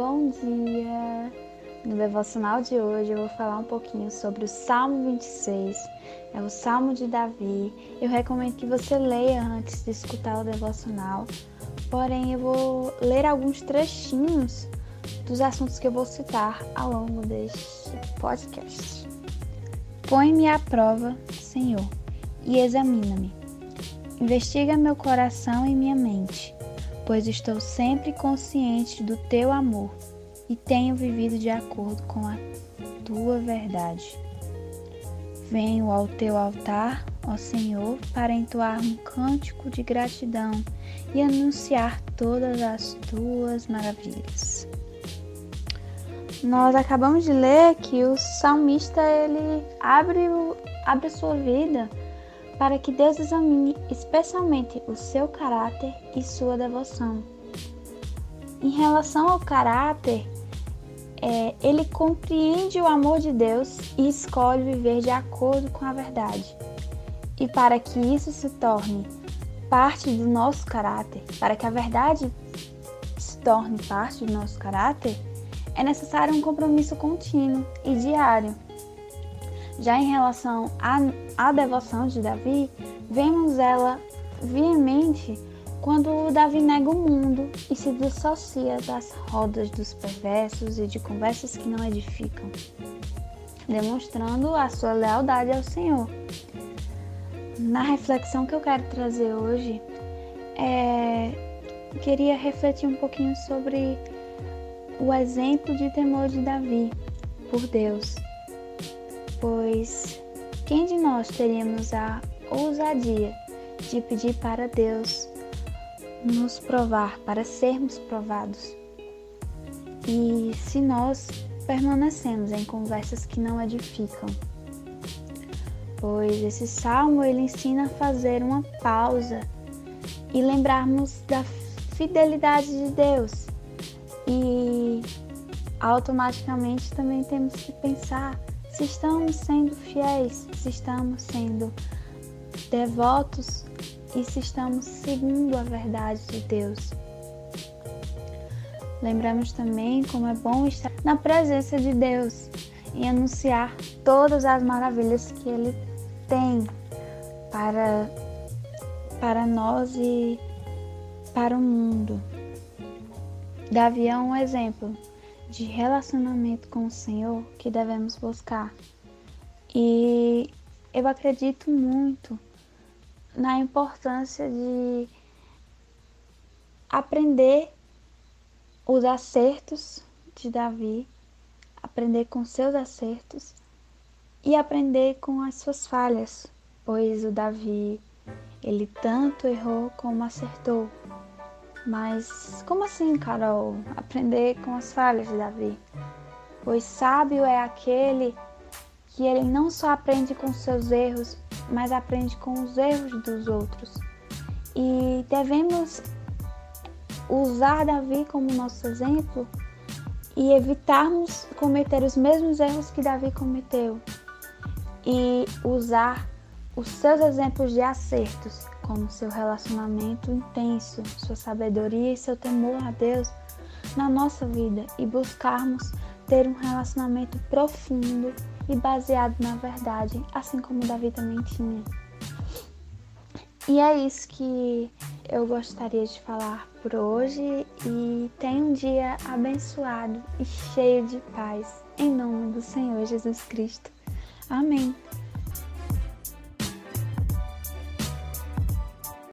bom dia! No devocional de hoje eu vou falar um pouquinho sobre o Salmo 26, é o Salmo de Davi. Eu recomendo que você leia antes de escutar o devocional, porém eu vou ler alguns trechinhos dos assuntos que eu vou citar ao longo deste podcast. Põe-me à prova, Senhor, e examina-me. Investiga meu coração e minha mente pois estou sempre consciente do teu amor e tenho vivido de acordo com a tua verdade. Venho ao teu altar, ó Senhor, para entoar um cântico de gratidão e anunciar todas as tuas maravilhas. Nós acabamos de ler que o salmista ele abre, abre a sua vida para que Deus examine especialmente o seu caráter e sua devoção. Em relação ao caráter, é, ele compreende o amor de Deus e escolhe viver de acordo com a verdade. E para que isso se torne parte do nosso caráter, para que a verdade se torne parte do nosso caráter, é necessário um compromisso contínuo e diário já em relação à, devoção de Davi, vemos ela veemente quando Davi nega o mundo e se dissocia das rodas dos perversos e de conversas que não edificam, demonstrando a sua lealdade ao Senhor. Na reflexão que eu quero trazer hoje, é, queria refletir um pouquinho sobre o exemplo de temor de Davi por Deus pois quem de nós teríamos a ousadia de pedir para Deus nos provar, para sermos provados? E se nós permanecemos em conversas que não edificam? Pois esse salmo ele ensina a fazer uma pausa e lembrarmos da fidelidade de Deus. E automaticamente também temos que pensar se estamos sendo fiéis, se estamos sendo devotos e se estamos seguindo a verdade de Deus. Lembramos também como é bom estar na presença de Deus e anunciar todas as maravilhas que Ele tem para, para nós e para o mundo. Davi é um exemplo de relacionamento com o Senhor que devemos buscar. E eu acredito muito na importância de aprender os acertos de Davi, aprender com seus acertos e aprender com as suas falhas, pois o Davi ele tanto errou como acertou. Mas como assim, Carol? Aprender com as falhas de Davi? Pois sábio é aquele que ele não só aprende com seus erros, mas aprende com os erros dos outros. E devemos usar Davi como nosso exemplo e evitarmos cometer os mesmos erros que Davi cometeu e usar os seus exemplos de acertos como seu relacionamento intenso, sua sabedoria e seu temor a Deus na nossa vida e buscarmos ter um relacionamento profundo e baseado na verdade, assim como Davi também tinha. E é isso que eu gostaria de falar por hoje e tenha um dia abençoado e cheio de paz, em nome do Senhor Jesus Cristo. Amém.